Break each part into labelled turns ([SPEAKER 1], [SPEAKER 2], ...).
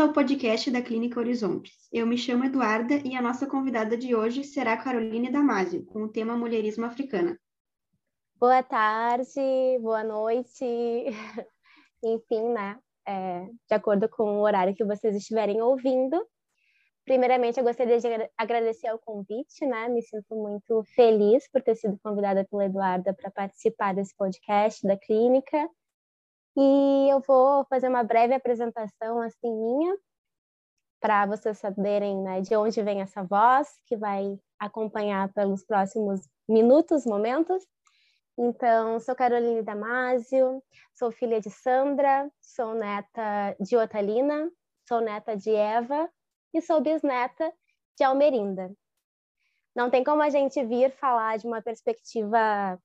[SPEAKER 1] ao podcast da Clínica Horizontes. Eu me chamo Eduarda e a nossa convidada de hoje será Caroline Damasio, com o tema Mulherismo Africana.
[SPEAKER 2] Boa tarde, boa noite, enfim, né? É, de acordo com o horário que vocês estiverem ouvindo. Primeiramente, eu gostaria de agradecer ao convite, né? Me sinto muito feliz por ter sido convidada pela Eduarda para participar desse podcast da clínica. E eu vou fazer uma breve apresentação assim minha, para vocês saberem né, de onde vem essa voz, que vai acompanhar pelos próximos minutos, momentos. Então, sou Caroline Damasio, sou filha de Sandra, sou neta de Otalina, sou neta de Eva e sou bisneta de Almerinda. Não tem como a gente vir falar de uma perspectiva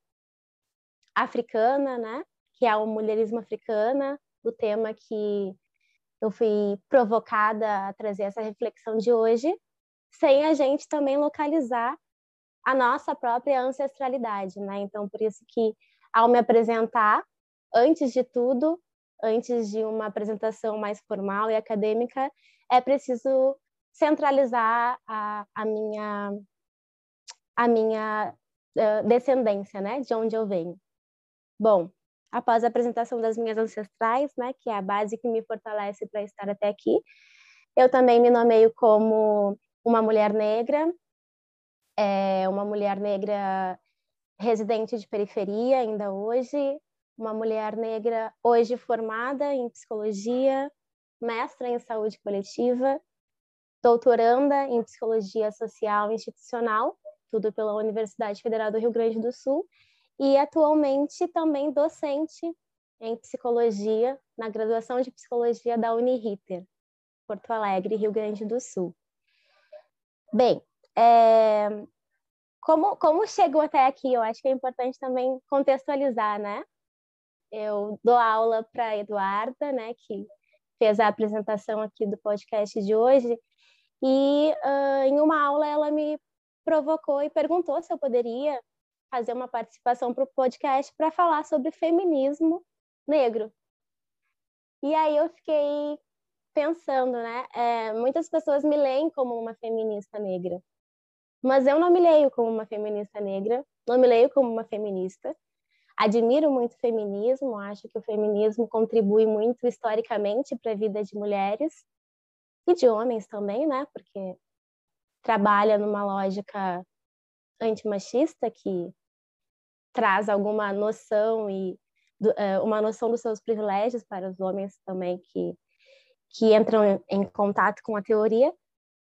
[SPEAKER 2] africana, né? Que é o mulherismo africana, o tema que eu fui provocada a trazer essa reflexão de hoje, sem a gente também localizar a nossa própria ancestralidade, né? Então, por isso que ao me apresentar, antes de tudo, antes de uma apresentação mais formal e acadêmica, é preciso centralizar a, a minha a minha uh, descendência, né? De onde eu venho. Bom, após a apresentação das minhas ancestrais, né, que é a base que me fortalece para estar até aqui. Eu também me nomeio como uma mulher negra, é, uma mulher negra residente de periferia ainda hoje, uma mulher negra hoje formada em psicologia, mestra em saúde coletiva, doutoranda em psicologia social institucional, tudo pela Universidade Federal do Rio Grande do Sul, e atualmente também docente em psicologia, na graduação de psicologia da Uniriter, Porto Alegre, Rio Grande do Sul. Bem, é... como, como chegou até aqui, eu acho que é importante também contextualizar, né? Eu dou aula para Eduarda, né, que fez a apresentação aqui do podcast de hoje, e uh, em uma aula ela me provocou e perguntou se eu poderia fazer uma participação para o podcast para falar sobre feminismo negro. E aí eu fiquei pensando, né? É, muitas pessoas me leem como uma feminista negra, mas eu não me leio como uma feminista negra, não me leio como uma feminista. Admiro muito o feminismo, acho que o feminismo contribui muito historicamente para a vida de mulheres e de homens também, né? Porque trabalha numa lógica antimachista que traz alguma noção e uh, uma noção dos seus privilégios para os homens também que que entram em, em contato com a teoria,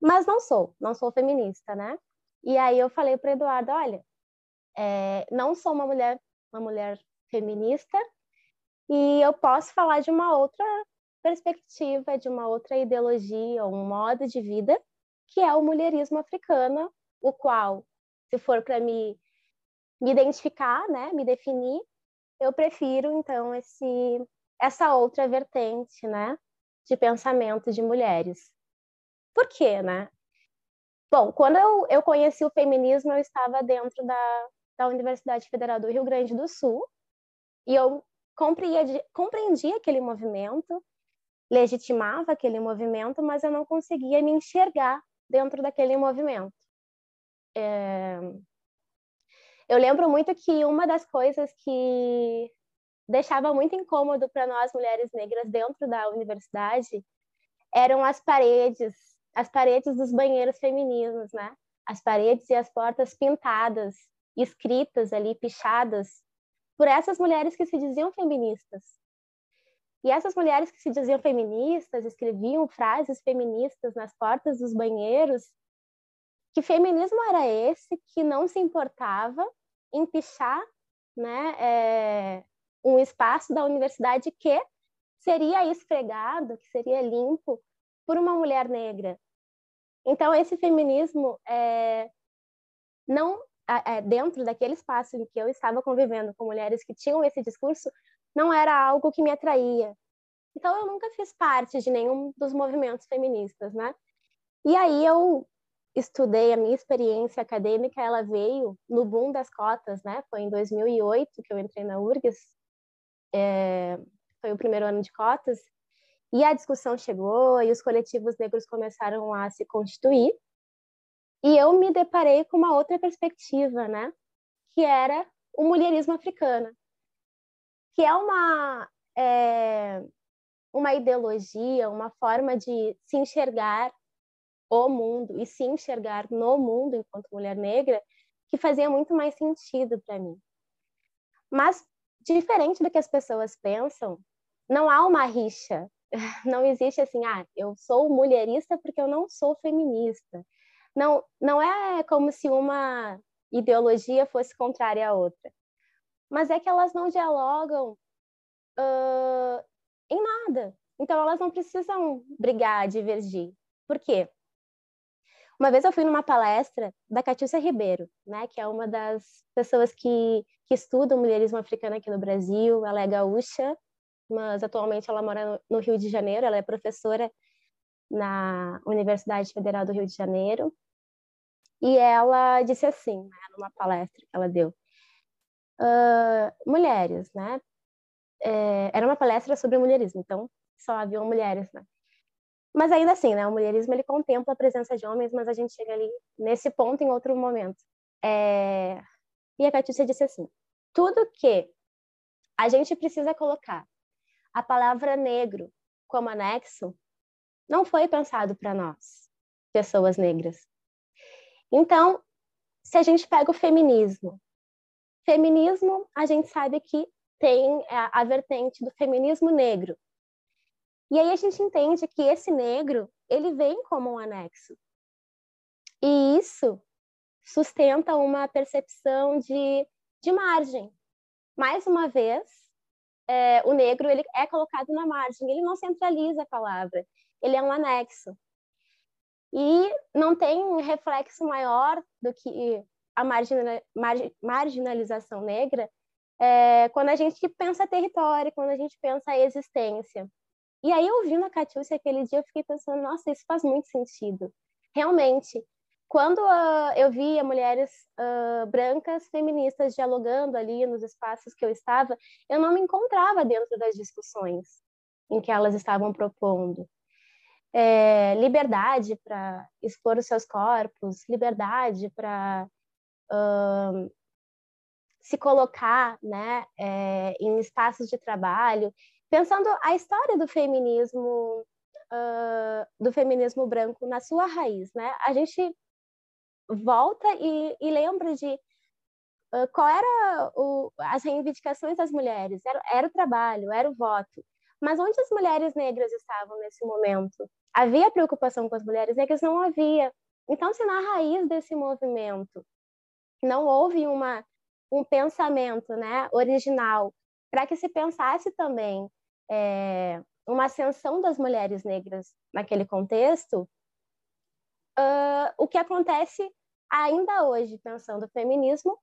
[SPEAKER 2] mas não sou, não sou feminista, né? E aí eu falei para Eduardo, olha, é, não sou uma mulher, uma mulher feminista e eu posso falar de uma outra perspectiva, de uma outra ideologia, um modo de vida, que é o mulherismo africano, o qual, se for para me me identificar, né, me definir, eu prefiro então esse essa outra vertente, né, de pensamento de mulheres. Por quê, né? Bom, quando eu, eu conheci o feminismo, eu estava dentro da, da Universidade Federal do Rio Grande do Sul e eu compreendi, aquele movimento, legitimava aquele movimento, mas eu não conseguia me enxergar dentro daquele movimento. É, eu lembro muito que uma das coisas que deixava muito incômodo para nós mulheres negras dentro da universidade eram as paredes, as paredes dos banheiros femininos, né? As paredes e as portas pintadas, escritas ali, pichadas, por essas mulheres que se diziam feministas. E essas mulheres que se diziam feministas escreviam frases feministas nas portas dos banheiros que feminismo era esse que não se importava em pichar né, é, um espaço da universidade que seria esfregado, que seria limpo por uma mulher negra. Então, esse feminismo, é, não é, dentro daquele espaço em que eu estava convivendo com mulheres que tinham esse discurso, não era algo que me atraía. Então, eu nunca fiz parte de nenhum dos movimentos feministas, né? E aí eu estudei, a minha experiência acadêmica, ela veio no boom das cotas, né? Foi em 2008 que eu entrei na URGS, é, foi o primeiro ano de cotas, E a discussão chegou e os coletivos negros começaram a se constituir. E eu me deparei com uma outra perspectiva, né? Que era o mulherismo africano, que é uma é, uma ideologia, uma forma de se enxergar o mundo e se enxergar no mundo enquanto mulher negra que fazia muito mais sentido para mim. Mas diferente do que as pessoas pensam, não há uma rixa. Não existe assim, ah, eu sou mulherista porque eu não sou feminista. Não, não é como se uma ideologia fosse contrária à outra. Mas é que elas não dialogam uh, em nada. Então elas não precisam brigar, divergir. Por quê? Uma vez eu fui numa palestra da Catiúcia Ribeiro, né, que é uma das pessoas que, que estudam mulherismo africano aqui no Brasil. Ela é gaúcha, mas atualmente ela mora no Rio de Janeiro. Ela é professora na Universidade Federal do Rio de Janeiro. E ela disse assim, né, numa palestra que ela deu: uh, mulheres, né? É, era uma palestra sobre mulherismo, então só haviam mulheres, né? Mas ainda assim, né, o mulherismo ele contempla a presença de homens, mas a gente chega ali nesse ponto em outro momento. É... E a Catiúcia disse assim: tudo que a gente precisa colocar a palavra negro como anexo não foi pensado para nós, pessoas negras. Então, se a gente pega o feminismo, feminismo a gente sabe que tem a, a vertente do feminismo negro, e aí a gente entende que esse negro, ele vem como um anexo. E isso sustenta uma percepção de, de margem. Mais uma vez, é, o negro ele é colocado na margem, ele não centraliza a palavra, ele é um anexo. E não tem um reflexo maior do que a margina, marginalização negra é, quando a gente pensa território, quando a gente pensa existência. E aí, ouvindo a Catiúcia aquele dia, eu fiquei pensando, nossa, isso faz muito sentido. Realmente, quando uh, eu via mulheres uh, brancas feministas dialogando ali nos espaços que eu estava, eu não me encontrava dentro das discussões em que elas estavam propondo. É, liberdade para expor os seus corpos, liberdade para uh, se colocar né, é, em espaços de trabalho pensando a história do feminismo uh, do feminismo branco na sua raiz, né? A gente volta e, e lembra de uh, qual era o, as reivindicações das mulheres, era, era o trabalho, era o voto. Mas onde as mulheres negras estavam nesse momento? Havia preocupação com as mulheres negras? Não havia. Então, se na raiz desse movimento não houve uma, um pensamento né, original para que se pensasse também é, uma ascensão das mulheres negras naquele contexto, uh, o que acontece ainda hoje, pensando o feminismo,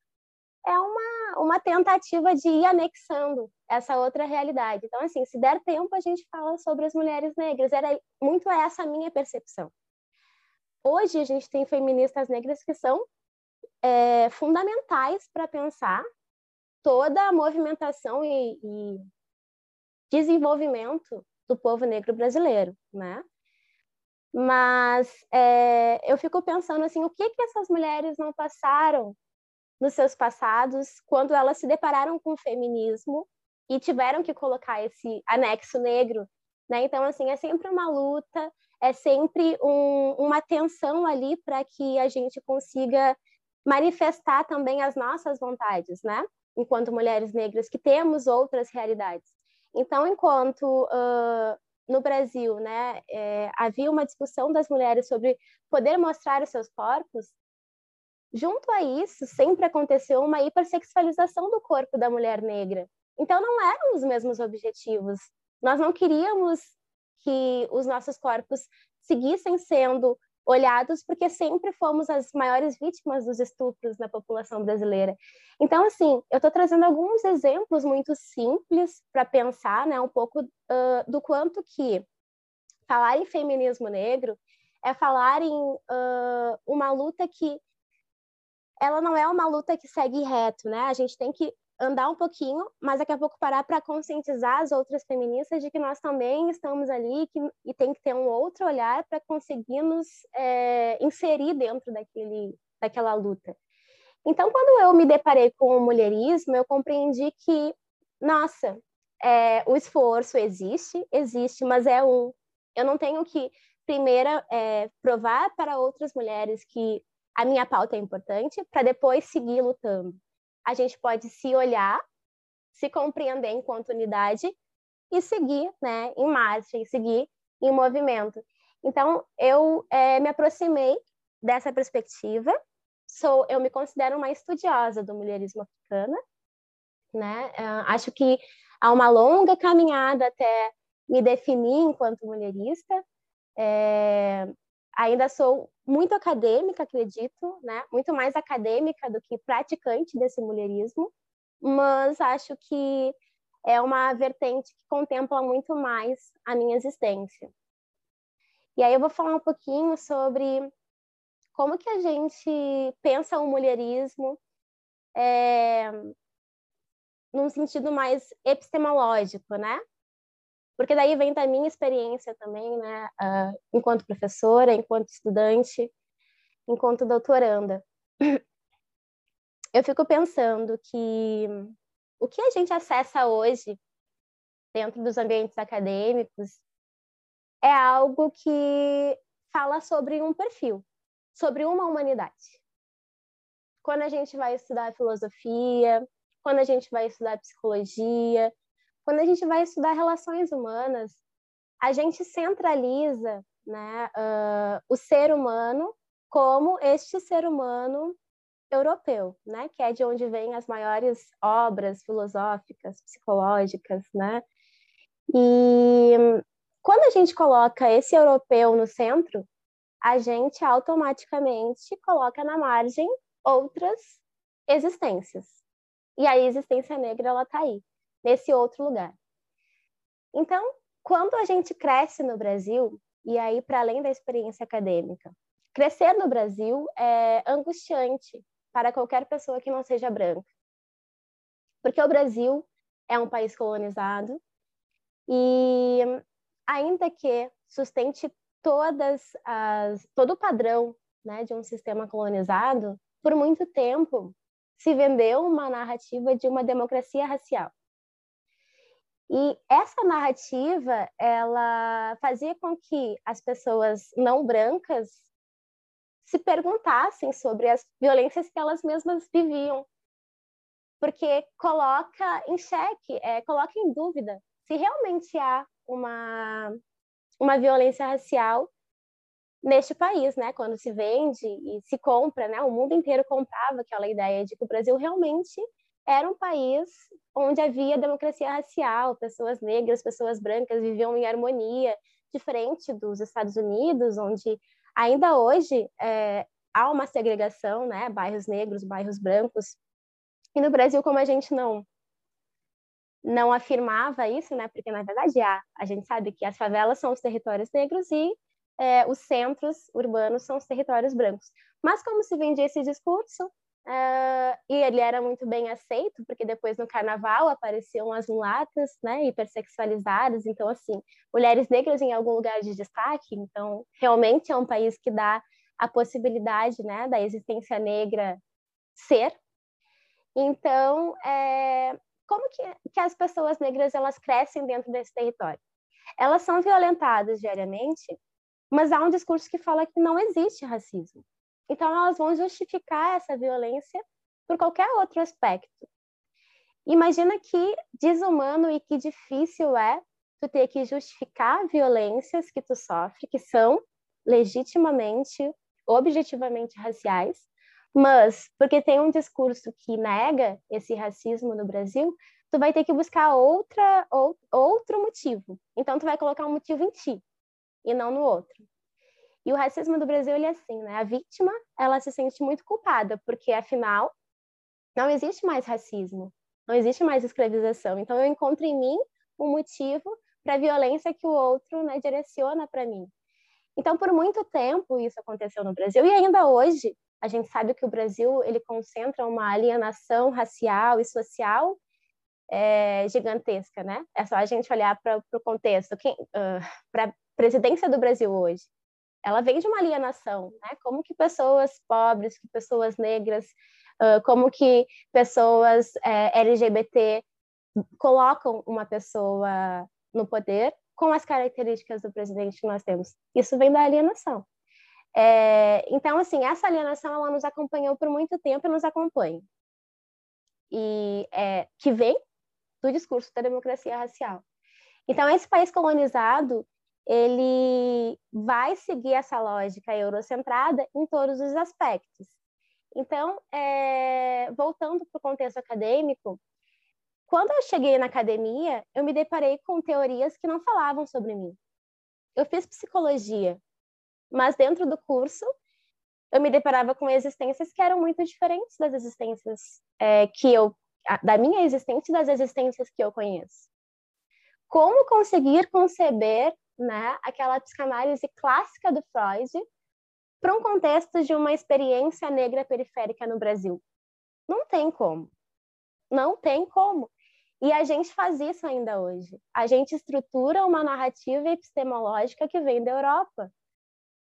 [SPEAKER 2] é uma, uma tentativa de ir anexando essa outra realidade. Então, assim, se der tempo, a gente fala sobre as mulheres negras. Era muito essa a minha percepção. Hoje, a gente tem feministas negras que são é, fundamentais para pensar toda a movimentação e, e desenvolvimento do povo negro brasileiro, né? Mas é, eu fico pensando assim, o que que essas mulheres não passaram nos seus passados quando elas se depararam com o feminismo e tiveram que colocar esse anexo negro, né? Então assim é sempre uma luta, é sempre um, uma tensão ali para que a gente consiga manifestar também as nossas vontades, né? Enquanto mulheres negras, que temos outras realidades. Então, enquanto uh, no Brasil né, é, havia uma discussão das mulheres sobre poder mostrar os seus corpos, junto a isso sempre aconteceu uma hipersexualização do corpo da mulher negra. Então, não eram os mesmos objetivos. Nós não queríamos que os nossos corpos seguissem sendo olhados porque sempre fomos as maiores vítimas dos estupros na população brasileira. Então, assim, eu estou trazendo alguns exemplos muito simples para pensar, né, um pouco uh, do quanto que falar em feminismo negro é falar em uh, uma luta que ela não é uma luta que segue reto, né? A gente tem que andar um pouquinho, mas daqui a pouco parar para conscientizar as outras feministas de que nós também estamos ali que, e tem que ter um outro olhar para conseguir nos é, inserir dentro daquele, daquela luta. Então, quando eu me deparei com o mulherismo, eu compreendi que, nossa, é, o esforço existe, existe, mas é um. Eu não tenho que, primeiro, é, provar para outras mulheres que a minha pauta é importante, para depois seguir lutando a gente pode se olhar, se compreender enquanto unidade e seguir né, em marcha, e seguir em movimento. Então, eu é, me aproximei dessa perspectiva, sou, eu me considero uma estudiosa do mulherismo africano, né? Uh, acho que há uma longa caminhada até me definir enquanto mulherista. É, ainda sou muito acadêmica, acredito, né? Muito mais acadêmica do que praticante desse mulherismo, mas acho que é uma vertente que contempla muito mais a minha existência. E aí eu vou falar um pouquinho sobre como que a gente pensa o mulherismo é, num sentido mais epistemológico, né? Porque daí vem da minha experiência também, né, uh, enquanto professora, enquanto estudante, enquanto doutoranda. Eu fico pensando que o que a gente acessa hoje dentro dos ambientes acadêmicos é algo que fala sobre um perfil, sobre uma humanidade. Quando a gente vai estudar filosofia, quando a gente vai estudar psicologia, quando a gente vai estudar relações humanas, a gente centraliza né, uh, o ser humano como este ser humano europeu, né, que é de onde vêm as maiores obras filosóficas, psicológicas, né? E quando a gente coloca esse europeu no centro, a gente automaticamente coloca na margem outras existências. E a existência negra ela tá aí nesse outro lugar. Então, quando a gente cresce no Brasil, e aí para além da experiência acadêmica, crescer no Brasil é angustiante para qualquer pessoa que não seja branca. Porque o Brasil é um país colonizado e ainda que sustente todas as todo o padrão, né, de um sistema colonizado, por muito tempo se vendeu uma narrativa de uma democracia racial. E essa narrativa, ela fazia com que as pessoas não brancas se perguntassem sobre as violências que elas mesmas viviam, porque coloca em xeque, é, coloca em dúvida se realmente há uma, uma violência racial neste país, né? Quando se vende e se compra, né? O mundo inteiro comprava aquela ideia de que o Brasil realmente era um país onde havia democracia racial, pessoas negras, pessoas brancas viviam em harmonia, diferente dos Estados Unidos, onde ainda hoje é, há uma segregação, né? Bairros negros, bairros brancos. E no Brasil, como a gente não não afirmava isso, né? Porque na verdade há. A gente sabe que as favelas são os territórios negros e é, os centros urbanos são os territórios brancos. Mas como se vendia esse discurso, Uh, e ele era muito bem aceito, porque depois no carnaval apareciam as mulatas, né, hipersexualizadas, então assim, mulheres negras em algum lugar de destaque, então realmente é um país que dá a possibilidade, né, da existência negra ser. Então, é, como que, que as pessoas negras elas crescem dentro desse território? Elas são violentadas diariamente, mas há um discurso que fala que não existe racismo. Então, elas vão justificar essa violência por qualquer outro aspecto. Imagina que desumano e que difícil é tu ter que justificar violências que tu sofre, que são legitimamente, objetivamente raciais, mas porque tem um discurso que nega esse racismo no Brasil, tu vai ter que buscar outra, ou, outro motivo. Então, tu vai colocar um motivo em ti e não no outro. E o racismo do Brasil ele é assim, né? A vítima, ela se sente muito culpada, porque afinal não existe mais racismo, não existe mais escravização. Então eu encontro em mim um motivo para a violência que o outro né, direciona para mim. Então por muito tempo isso aconteceu no Brasil e ainda hoje A gente sabe que o Brasil ele concentra uma alienação racial e social é, gigantesca, né? É só a gente olhar para o contexto. Uh, para a presidência do Brasil hoje, ela vem de uma alienação, né? Como que pessoas pobres, que pessoas negras, uh, como que pessoas é, LGBT colocam uma pessoa no poder com as características do presidente que nós temos. Isso vem da alienação. É, então, assim, essa alienação ela nos acompanhou por muito tempo e nos acompanha. E é, que vem do discurso da democracia racial. Então, esse país colonizado, ele vai seguir essa lógica eurocentrada em todos os aspectos. Então, é, voltando para o contexto acadêmico, quando eu cheguei na academia, eu me deparei com teorias que não falavam sobre mim. Eu fiz psicologia, mas dentro do curso eu me deparava com existências que eram muito diferentes das existências é, que eu, da minha existência e das existências que eu conheço. Como conseguir conceber né, aquela psicanálise clássica do Freud para um contexto de uma experiência negra periférica no Brasil? Não tem como. Não tem como. E a gente faz isso ainda hoje. A gente estrutura uma narrativa epistemológica que vem da Europa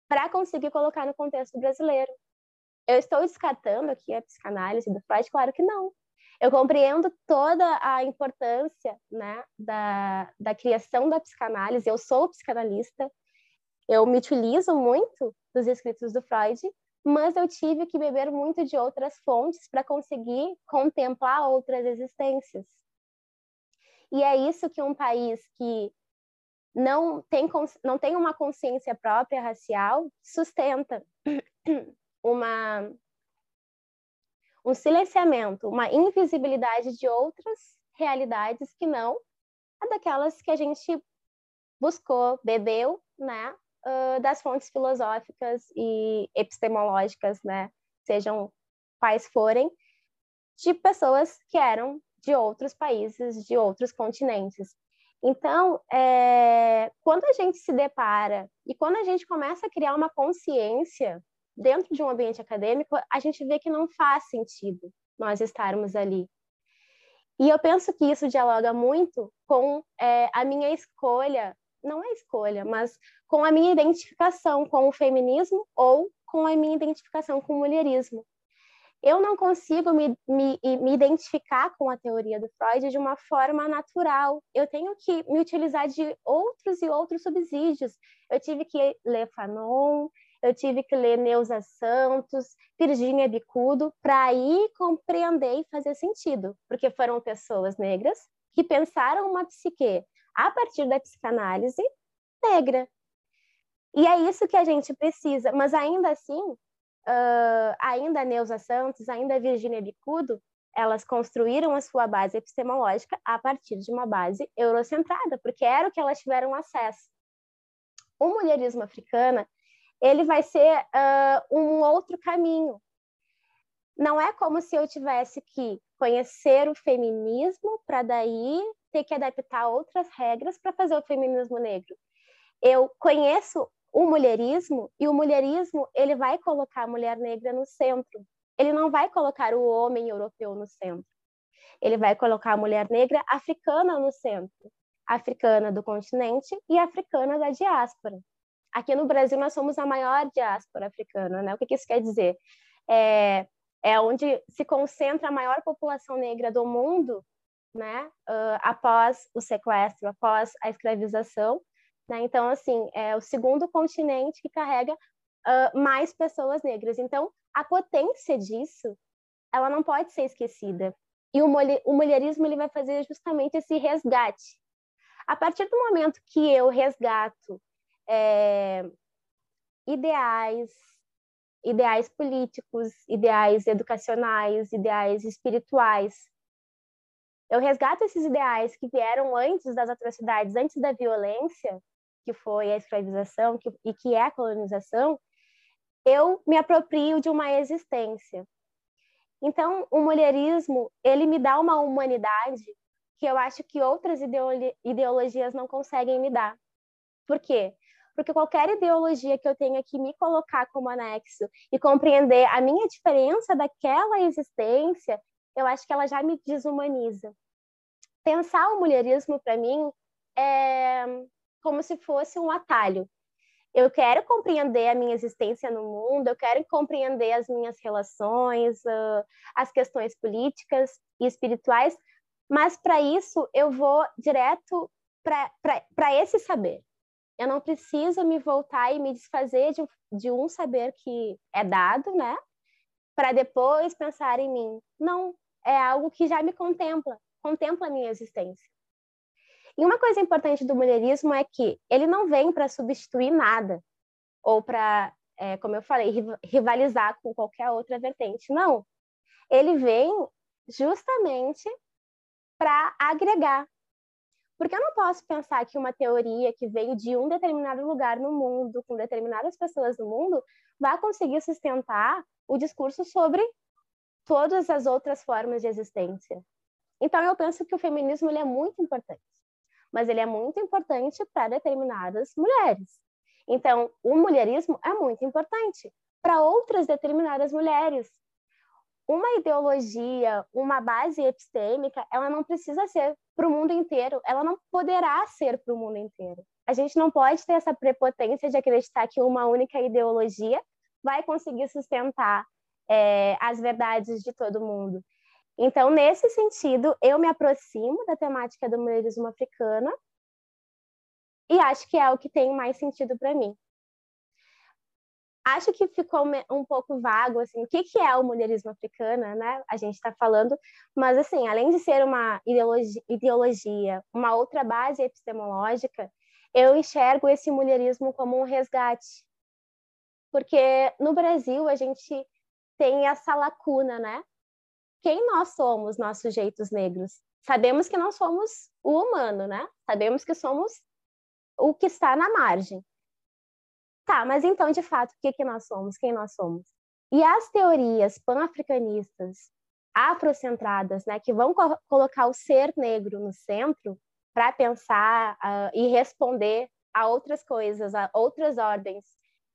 [SPEAKER 2] para conseguir colocar no contexto brasileiro. Eu estou descartando aqui a psicanálise do Freud? Claro que não. Eu compreendo toda a importância né, da, da criação da psicanálise. Eu sou psicanalista, eu me utilizo muito dos escritos do Freud, mas eu tive que beber muito de outras fontes para conseguir contemplar outras existências. E é isso que um país que não tem, não tem uma consciência própria racial sustenta uma um silenciamento, uma invisibilidade de outras realidades que não a daquelas que a gente buscou, bebeu, né, uh, das fontes filosóficas e epistemológicas, né, sejam quais forem, de pessoas que eram de outros países, de outros continentes. Então, é, quando a gente se depara e quando a gente começa a criar uma consciência dentro de um ambiente acadêmico, a gente vê que não faz sentido nós estarmos ali. E eu penso que isso dialoga muito com é, a minha escolha, não é escolha, mas com a minha identificação com o feminismo ou com a minha identificação com o mulherismo. Eu não consigo me, me, me identificar com a teoria do Freud de uma forma natural. Eu tenho que me utilizar de outros e outros subsídios. Eu tive que ler Fanon, eu tive que ler Neuza Santos, Virginia Bicudo, para aí compreender e fazer sentido, porque foram pessoas negras que pensaram uma psique a partir da psicanálise negra. E é isso que a gente precisa, mas ainda assim, uh, ainda Neuza Santos, ainda Virginia Bicudo, elas construíram a sua base epistemológica a partir de uma base eurocentrada, porque era o que elas tiveram acesso. O mulherismo africana ele vai ser uh, um outro caminho. Não é como se eu tivesse que conhecer o feminismo para daí ter que adaptar outras regras para fazer o feminismo negro. Eu conheço o mulherismo e o mulherismo ele vai colocar a mulher negra no centro. Ele não vai colocar o homem europeu no centro. Ele vai colocar a mulher negra africana no centro, africana do continente e africana da diáspora. Aqui no Brasil, nós somos a maior diáspora africana, né? O que, que isso quer dizer? É, é onde se concentra a maior população negra do mundo, né? Uh, após o sequestro, após a escravização. Né? Então, assim, é o segundo continente que carrega uh, mais pessoas negras. Então, a potência disso, ela não pode ser esquecida. E o, o mulherismo ele vai fazer justamente esse resgate. A partir do momento que eu resgato é, ideais, ideais políticos, ideais educacionais, ideais espirituais. Eu resgato esses ideais que vieram antes das atrocidades, antes da violência, que foi a escravização que, e que é a colonização, eu me aproprio de uma existência. Então, o mulherismo, ele me dá uma humanidade que eu acho que outras ideologias não conseguem me dar. Por quê? Porque qualquer ideologia que eu tenha que me colocar como anexo e compreender a minha diferença daquela existência, eu acho que ela já me desumaniza. Pensar o mulherismo para mim é como se fosse um atalho. Eu quero compreender a minha existência no mundo, eu quero compreender as minhas relações, as questões políticas e espirituais, mas para isso eu vou direto para esse saber. Eu não preciso me voltar e me desfazer de, de um saber que é dado, né? Para depois pensar em mim. Não, é algo que já me contempla, contempla a minha existência. E uma coisa importante do mulherismo é que ele não vem para substituir nada, ou para, é, como eu falei, rivalizar com qualquer outra vertente. Não. Ele vem justamente para agregar, porque eu não posso pensar que uma teoria que veio de um determinado lugar no mundo, com determinadas pessoas no mundo, vai conseguir sustentar o discurso sobre todas as outras formas de existência. Então, eu penso que o feminismo ele é muito importante, mas ele é muito importante para determinadas mulheres. Então, o mulherismo é muito importante para outras determinadas mulheres, uma ideologia, uma base epistêmica, ela não precisa ser para o mundo inteiro, ela não poderá ser para o mundo inteiro. A gente não pode ter essa prepotência de acreditar que uma única ideologia vai conseguir sustentar é, as verdades de todo mundo. Então, nesse sentido, eu me aproximo da temática do mulherismo africano e acho que é o que tem mais sentido para mim acho que ficou um pouco vago, assim, o que, que é o mulherismo africano, né? A gente está falando, mas, assim, além de ser uma ideologia, uma outra base epistemológica, eu enxergo esse mulherismo como um resgate. Porque no Brasil a gente tem essa lacuna, né? Quem nós somos, nós sujeitos negros? Sabemos que não somos o humano, né? Sabemos que somos o que está na margem. Tá, mas então, de fato, o que, que nós somos? Quem nós somos? E as teorias pan-africanistas, afrocentradas, né, que vão co colocar o ser negro no centro para pensar uh, e responder a outras coisas, a outras ordens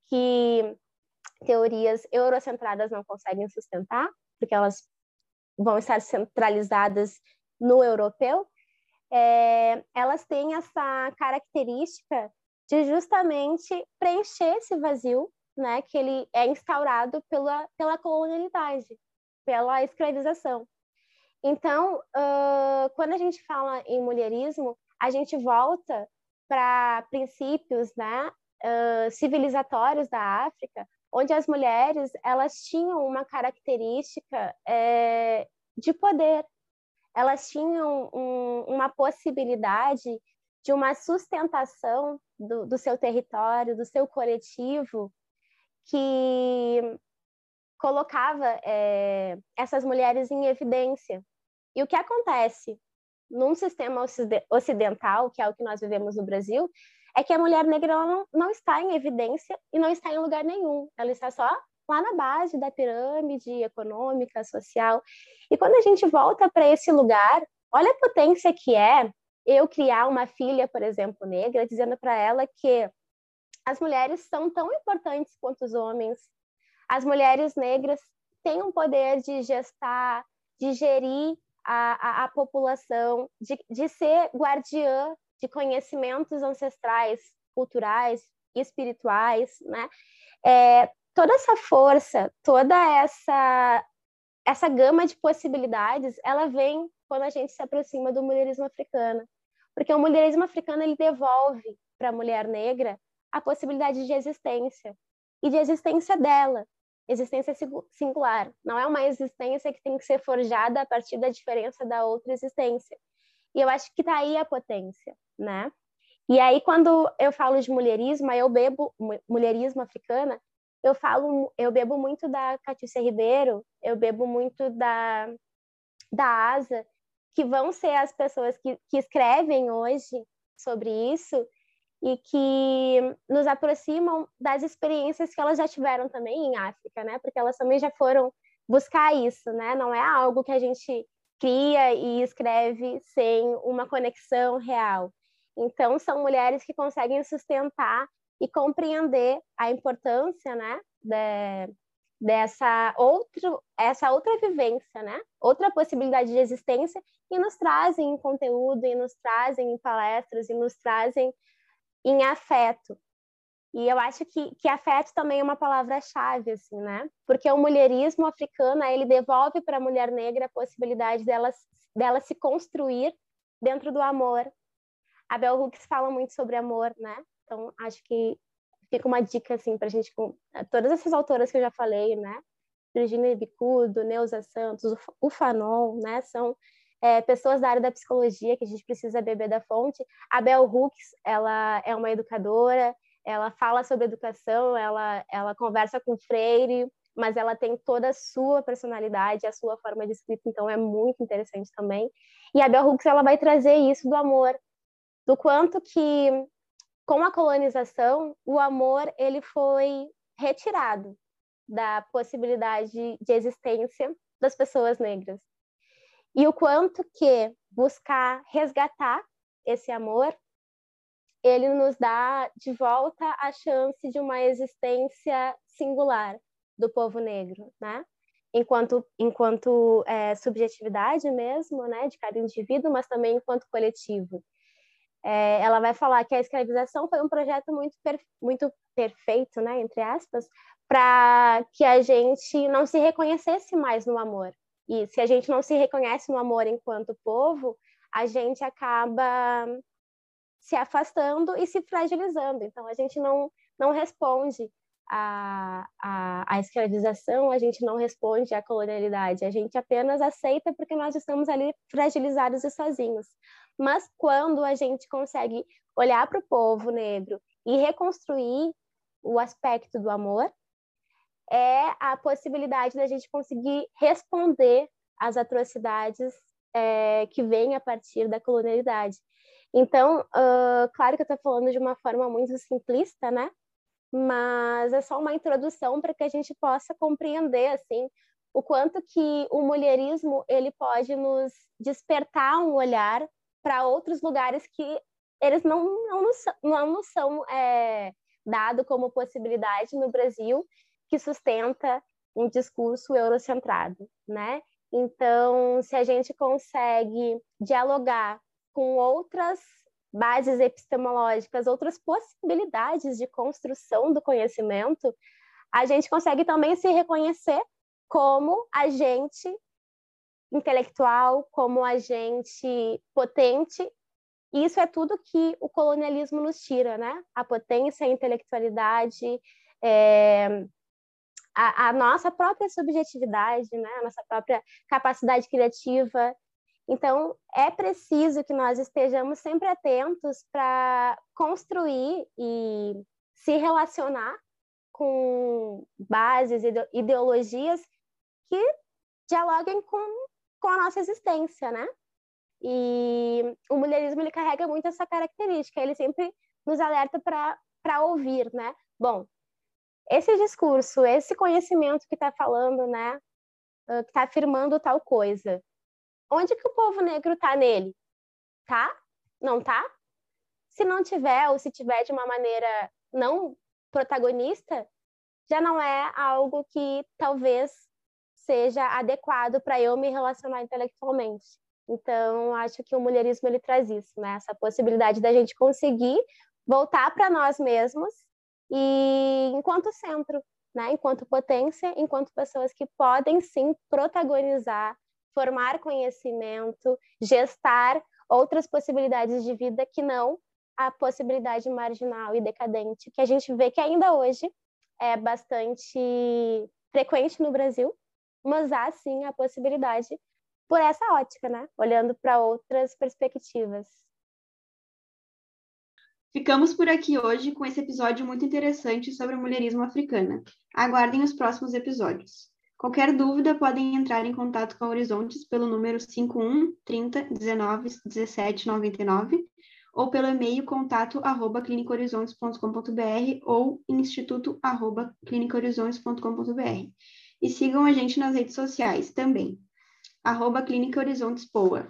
[SPEAKER 2] que teorias eurocentradas não conseguem sustentar, porque elas vão estar centralizadas no europeu, é, elas têm essa característica de justamente preencher esse vazio, né, que ele é instaurado pela, pela colonialidade, pela escravização. Então, uh, quando a gente fala em mulherismo, a gente volta para princípios né, uh, civilizatórios da África, onde as mulheres elas tinham uma característica é, de poder, elas tinham um, uma possibilidade de uma sustentação do, do seu território, do seu coletivo, que colocava é, essas mulheres em evidência. E o que acontece num sistema ocidental, que é o que nós vivemos no Brasil, é que a mulher negra não, não está em evidência e não está em lugar nenhum. Ela está só lá na base da pirâmide econômica, social. E quando a gente volta para esse lugar, olha a potência que é eu criar uma filha, por exemplo, negra, dizendo para ela que as mulheres são tão importantes quanto os homens. As mulheres negras têm um poder de gestar, de gerir a, a, a população, de, de ser guardiã de conhecimentos ancestrais, culturais espirituais, né? É, toda essa força, toda essa essa gama de possibilidades, ela vem quando a gente se aproxima do mulherismo africano. Porque o mulherismo africano ele devolve para a mulher negra a possibilidade de existência e de existência dela, existência singular. Não é uma existência que tem que ser forjada a partir da diferença da outra existência. E eu acho que está aí a potência, né? E aí quando eu falo de mulherismo, eu bebo mulherismo africana, eu falo, eu bebo muito da Catiúcia Ribeiro, eu bebo muito da da Asa, que vão ser as pessoas que, que escrevem hoje sobre isso e que nos aproximam das experiências que elas já tiveram também em África, né? Porque elas também já foram buscar isso, né? Não é algo que a gente cria e escreve sem uma conexão real. Então, são mulheres que conseguem sustentar e compreender a importância, né, de, dessa outro, essa outra vivência, né, outra possibilidade de existência e nos trazem em conteúdo, e nos trazem em palestras, e nos trazem em afeto. E eu acho que, que afeto também é uma palavra-chave, assim, né? Porque o mulherismo africano, ele devolve para a mulher negra a possibilidade dela, dela se construir dentro do amor. A Bell Hooks fala muito sobre amor, né? Então, acho que fica uma dica, assim, para a gente... Todas essas autoras que eu já falei, né? Virginia Bicudo, Neuza Santos, o Fanon, né? São é, pessoas da área da psicologia que a gente precisa beber da fonte. A Bell Hooks, ela é uma educadora, ela fala sobre educação, ela, ela conversa com Freire, mas ela tem toda a sua personalidade, a sua forma de escrita, então é muito interessante também. E a Bell Hooks ela vai trazer isso do amor, do quanto que com a colonização o amor ele foi retirado da possibilidade de existência das pessoas negras. E o quanto que buscar resgatar esse amor ele nos dá de volta a chance de uma existência singular do povo negro, né? Enquanto, enquanto é, subjetividade mesmo, né, de cada indivíduo, mas também enquanto coletivo. É, ela vai falar que a escravização foi um projeto muito, muito perfeito, né, entre aspas, para que a gente não se reconhecesse mais no amor. E se a gente não se reconhece no amor enquanto povo, a gente acaba se afastando e se fragilizando. Então, a gente não, não responde à, à, à escravização, a gente não responde à colonialidade, a gente apenas aceita porque nós estamos ali fragilizados e sozinhos. Mas quando a gente consegue olhar para o povo negro e reconstruir o aspecto do amor, é a possibilidade da gente conseguir responder às atrocidades é, que vêm a partir da colonialidade. Então, uh, claro que eu estou falando de uma forma muito simplista, né? Mas é só uma introdução para que a gente possa compreender, assim, o quanto que o mulherismo ele pode nos despertar um olhar para outros lugares que eles não, não, nos, não nos são é, dado como possibilidade no Brasil, que sustenta um discurso eurocentrado, né? Então, se a gente consegue dialogar com outras bases epistemológicas, outras possibilidades de construção do conhecimento, a gente consegue também se reconhecer como agente intelectual, como agente potente. E isso é tudo que o colonialismo nos tira, né? A potência, a intelectualidade, é, a, a, nossa própria subjetividade, né? A nossa própria capacidade criativa. Então, é preciso que nós estejamos sempre atentos para construir e se relacionar com bases, ideologias que dialoguem com, com a nossa existência, né? E o mulherismo ele carrega muito essa característica, ele sempre nos alerta para ouvir, né? Bom, esse discurso, esse conhecimento que está falando, né, que está afirmando tal coisa, Onde que o povo negro tá nele? Tá? Não tá? Se não tiver, ou se tiver de uma maneira não protagonista, já não é algo que talvez seja adequado para eu me relacionar intelectualmente. Então, acho que o mulherismo ele traz isso, né? Essa possibilidade da gente conseguir voltar para nós mesmos e enquanto centro, né? Enquanto potência, enquanto pessoas que podem sim protagonizar formar conhecimento, gestar outras possibilidades de vida que não a possibilidade marginal e decadente, que a gente vê que ainda hoje é bastante frequente no Brasil, mas há sim a possibilidade por essa ótica, né? Olhando para outras perspectivas.
[SPEAKER 1] Ficamos por aqui hoje com esse episódio muito interessante sobre o mulherismo africana. Aguardem os próximos episódios. Qualquer dúvida, podem entrar em contato com a Horizontes pelo número 51 30 19 17 99 ou pelo e-mail contato arroba clinicahorizontes.com.br ou instituto arroba clinicahorizontes.com.br. E sigam a gente nas redes sociais também, arroba Clínica Horizontes Poa.